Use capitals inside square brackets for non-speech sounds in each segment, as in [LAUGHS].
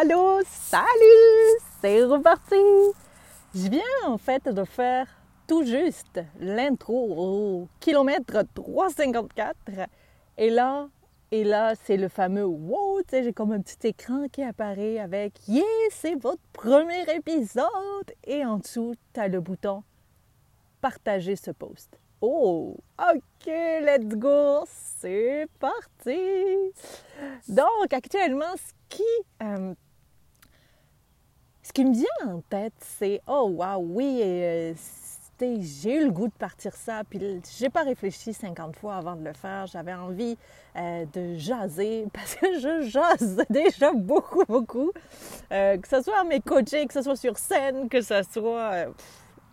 allô, salut, c'est reparti. Je viens en fait de faire tout juste l'intro au kilomètre 354. Et là, et là, c'est le fameux wow, tu sais, j'ai comme un petit écran qui apparaît avec yeah, c'est votre premier épisode. Et en dessous, tu as le bouton partager ce post. Oh, ok, let's go, c'est parti. Donc, actuellement, ce qui, euh, ce qui me vient en tête, c'est oh wow, oui, euh, j'ai eu le goût de partir ça, puis j'ai pas réfléchi 50 fois avant de le faire. J'avais envie euh, de jaser [LAUGHS] parce que je jase déjà beaucoup, beaucoup. que ce soit à mes coachés, que ce soit sur scène, que ce soit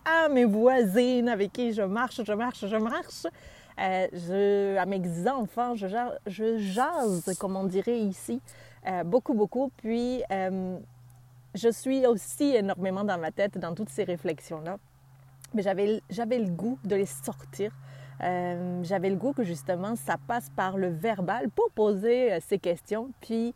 à mes voisines avec qui je marche, je marche, je marche. Euh, à mes enfants, je, jase, comme on dirait ici, euh, beaucoup, beaucoup. Euh, je suis aussi énormément dans ma tête, dans toutes ces réflexions-là. Mais j'avais, le goût de les sortir. j'avais le goût que justement, ça passe par le verbal pour poser ces questions. Puis,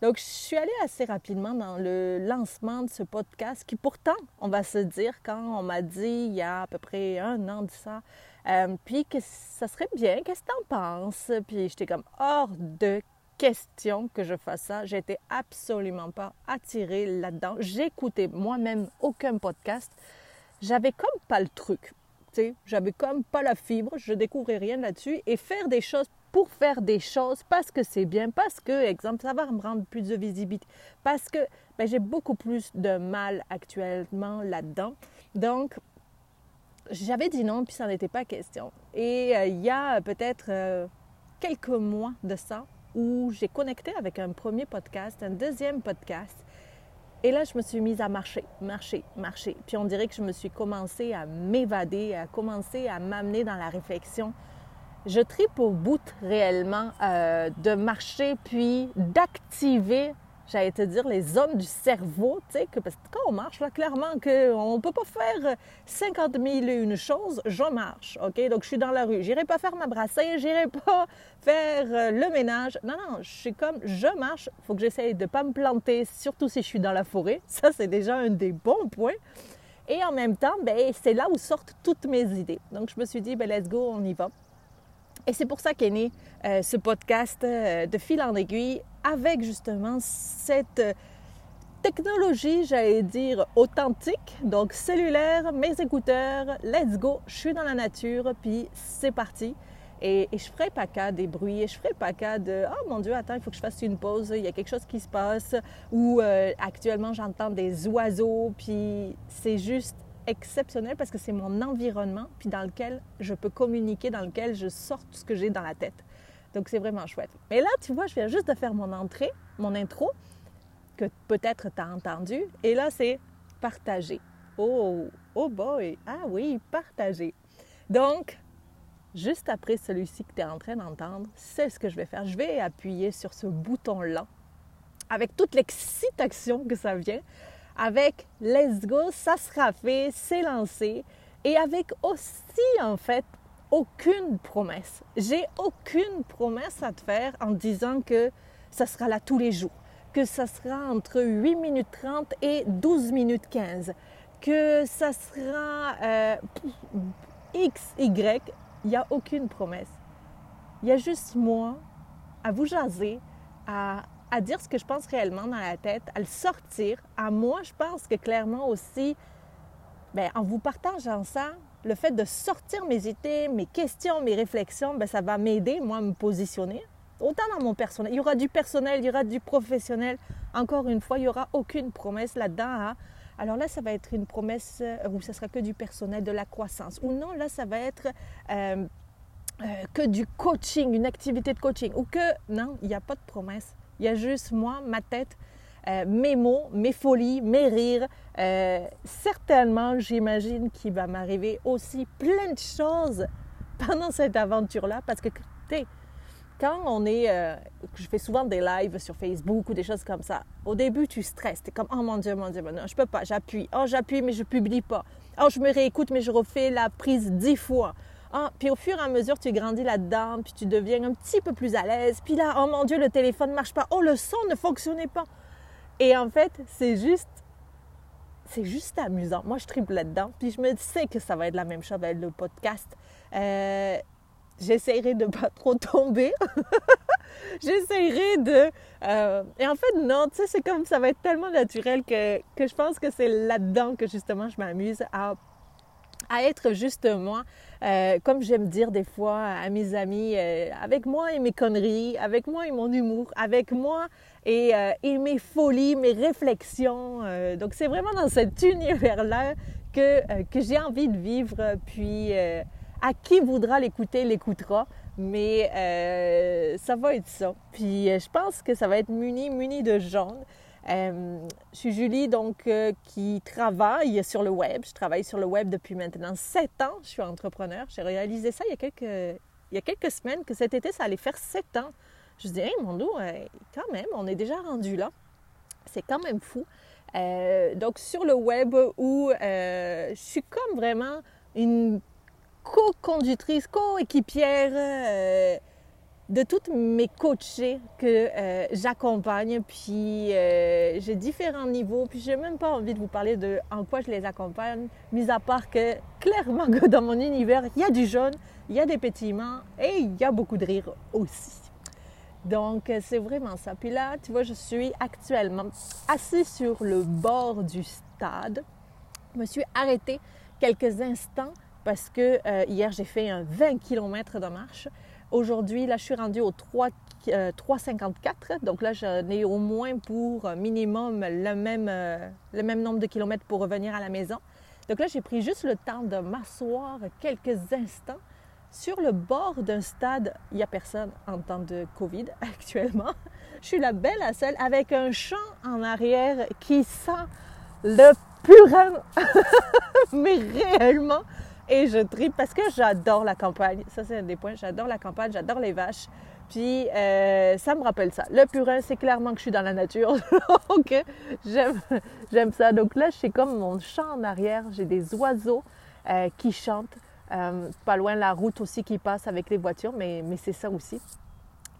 donc, je suis allée assez rapidement dans le lancement de ce podcast qui pourtant, on va se dire, quand on m'a dit il y a à peu près un an de ça, euh, puis que ça serait bien, qu'est-ce que tu en penses? Puis j'étais comme hors de question que je fasse ça. J'étais absolument pas attirée là-dedans. J'écoutais moi-même aucun podcast. J'avais comme pas le truc. J'avais comme pas la fibre, je découvrais rien là-dessus. Et faire des choses pour faire des choses parce que c'est bien, parce que, exemple, ça va me rendre plus de visibilité, parce que ben, j'ai beaucoup plus de mal actuellement là-dedans. Donc, j'avais dit non, puis ça n'était pas question. Et euh, il y a peut-être euh, quelques mois de ça, où j'ai connecté avec un premier podcast, un deuxième podcast, et là, je me suis mise à marcher, marcher, marcher. Puis on dirait que je me suis commencé à m'évader, à commencer à m'amener dans la réflexion je tripe au bout réellement euh, de marcher puis d'activer, j'allais te dire, les zones du cerveau, tu sais, que parce que quand on marche, là, clairement qu'on ne peut pas faire 50 000 et une choses, je marche, OK? Donc, je suis dans la rue. J'irai pas faire ma brassée, j'irai pas faire euh, le ménage. Non, non, je suis comme, je marche, il faut que j'essaye de pas me planter, surtout si je suis dans la forêt. [LAUGHS] Ça, c'est déjà un des bons points. Et en même temps, ben, c'est là où sortent toutes mes idées. Donc, je me suis dit, ben, let's go, on y va. Et c'est pour ça qu'est né euh, ce podcast euh, de fil en aiguille avec justement cette euh, technologie, j'allais dire, authentique. Donc cellulaire, mes écouteurs, let's go, je suis dans la nature, puis c'est parti. Et, je je ferai pas cas des bruits, et je ferai pas cas de oh mon Dieu, attends, il faut que je fasse une pause, il y a quelque chose qui se passe. Ou actuellement j'entends des oiseaux, puis c'est juste exceptionnel parce que c'est mon environnement, puis dans lequel je peux communiquer, dans lequel je sors tout ce que j'ai dans la tête. Donc c'est vraiment chouette. Mais là, tu vois, je viens juste de faire mon entrée, mon intro, que peut-être tu as entendu. Et là, c'est partager. Oh, oh boy, ah oui, partager. Donc, juste après celui-ci que tu es en train d'entendre, c'est ce que je vais faire. Je vais appuyer sur ce bouton-là avec toute l'excitation que ça vient avec Let's Go, ça sera fait, c'est lancé. Et avec aussi, en fait, aucune promesse. J'ai aucune promesse à te faire en disant que ça sera là tous les jours, que ça sera entre 8 minutes 30 et 12 minutes 15, que ça sera euh, X, Y. Il n'y a aucune promesse. Il y a juste moi à vous jaser, à à dire ce que je pense réellement dans la tête, à le sortir. À moi, je pense que clairement aussi, bien, en vous partageant ça, le fait de sortir mes idées, mes questions, mes réflexions, bien, ça va m'aider, moi, à me positionner. Autant dans mon personnel. Il y aura du personnel, il y aura du professionnel. Encore une fois, il n'y aura aucune promesse là-dedans. Hein. Alors là, ça va être une promesse euh, où ce sera que du personnel, de la croissance. Ou non, là, ça va être euh, euh, que du coaching, une activité de coaching. Ou que, non, il n'y a pas de promesse. Il y a juste moi, ma tête, euh, mes mots, mes folies, mes rires. Euh, certainement, j'imagine qu'il va m'arriver aussi plein de choses pendant cette aventure-là parce que, tu quand on est. Euh, je fais souvent des lives sur Facebook ou des choses comme ça. Au début, tu stresses. Tu es comme, oh mon Dieu, mon Dieu, non, je peux pas, j'appuie. Oh, j'appuie, mais je publie pas. Oh, je me réécoute, mais je refais la prise dix fois. Ah, puis au fur et à mesure, tu grandis là-dedans, puis tu deviens un petit peu plus à l'aise. Puis là, oh mon Dieu, le téléphone ne marche pas. Oh, le son ne fonctionnait pas. Et en fait, c'est juste c'est juste amusant. Moi, je triple là-dedans. Puis je me sais que ça va être la même chose avec le podcast. Euh, j'essaierai de pas trop tomber. [LAUGHS] j'essaierai de... Euh, et en fait, non, tu sais, c'est comme ça va être tellement naturel que, que je pense que c'est là-dedans que justement je m'amuse à à être juste moi, euh, comme j'aime dire des fois à mes amis, euh, avec moi et mes conneries, avec moi et mon humour, avec moi et, euh, mes folies, mes réflexions. donc c'est vraiment dans cet univers-là que, que j'ai envie de vivre. Puis à qui voudra l'écouter, l'écoutera. Mais ça va être ça. Puis je pense que ça va être muni, muni de jaune. Euh, je suis Julie, donc, euh, qui travaille sur le web. Je travaille sur le web depuis maintenant sept ans. Je suis entrepreneur. J'ai réalisé ça il y, a quelques, il y a quelques semaines, que cet été, ça allait faire sept ans. Je me dis, hey, mon dos, euh, quand même, on est déjà rendu là. C'est quand même fou. donc, sur le web, où je suis comme vraiment une co-conductrice, co-équipière de toutes mes coachées que euh, j'accompagne, puis euh, j'ai différents niveaux, puis j'ai même pas envie de vous parler de en quoi je les accompagne, mis à part que clairement que dans mon univers, il y a du jaune, il y a des pétillements et il y a beaucoup de rire aussi. Donc euh, c'est vraiment ça. Puis là, tu vois, je suis actuellement assis sur le bord du stade. Je me suis arrêtée quelques instants parce que hier j'ai fait un 20 km de marche. Aujourd'hui, là, je suis rendue au 3, 3,54. Euh, Donc là, j'en ai au moins pour minimum le même, euh, le même nombre de kilomètres pour revenir à la maison. Donc là, j'ai pris juste le temps de m'asseoir quelques instants sur le bord d'un stade. Il n'y a personne en temps de COVID [LAUGHS] actuellement. Je suis la belle à seule avec un champ en arrière qui sent le purin, [LAUGHS] mais réellement et je tripe parce que j'adore la campagne. Ça, c'est un des points. J'adore la campagne, j'adore les vaches. Puis, euh, ça me rappelle ça. Le purin, c'est clairement que je suis dans la nature. [LAUGHS] Donc, j'aime, ça. Donc là, c'est comme mon champ en arrière. J'ai des oiseaux euh, qui chantent. Euh, pas loin la route aussi qui passe avec les voitures, mais, mais c'est ça aussi.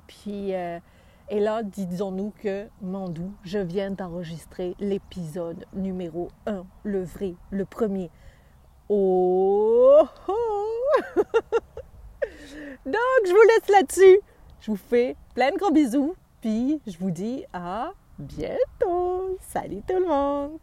Puis, et là, disons-nous que, Mandou, je viens d'enregistrer l'épisode numéro 1, le vrai, le premier. Oh, [LAUGHS] Donc, je vous laisse là-dessus. Je vous fais plein de gros bisous. Puis, je vous dis à bientôt. Salut tout le monde.